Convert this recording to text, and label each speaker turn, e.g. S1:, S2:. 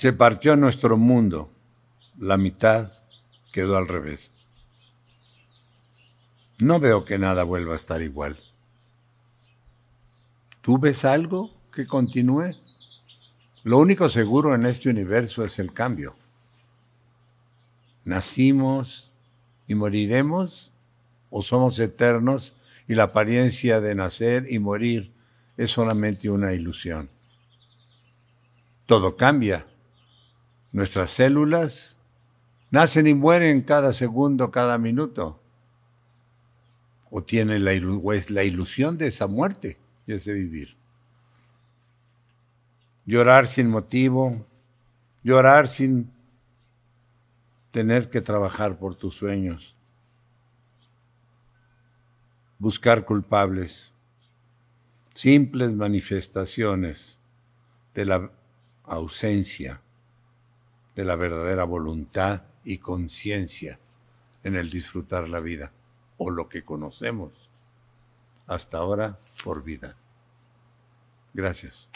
S1: Se partió nuestro mundo, la mitad quedó al revés. No veo que nada vuelva a estar igual. ¿Tú ves algo que continúe? Lo único seguro en este universo es el cambio. ¿Nacimos y moriremos? ¿O somos eternos y la apariencia de nacer y morir es solamente una ilusión? Todo cambia. Nuestras células nacen y mueren cada segundo, cada minuto. O tienen la, la ilusión de esa muerte y ese vivir. Llorar sin motivo, llorar sin tener que trabajar por tus sueños, buscar culpables, simples manifestaciones de la ausencia de la verdadera voluntad y conciencia en el disfrutar la vida o lo que conocemos hasta ahora por vida. Gracias.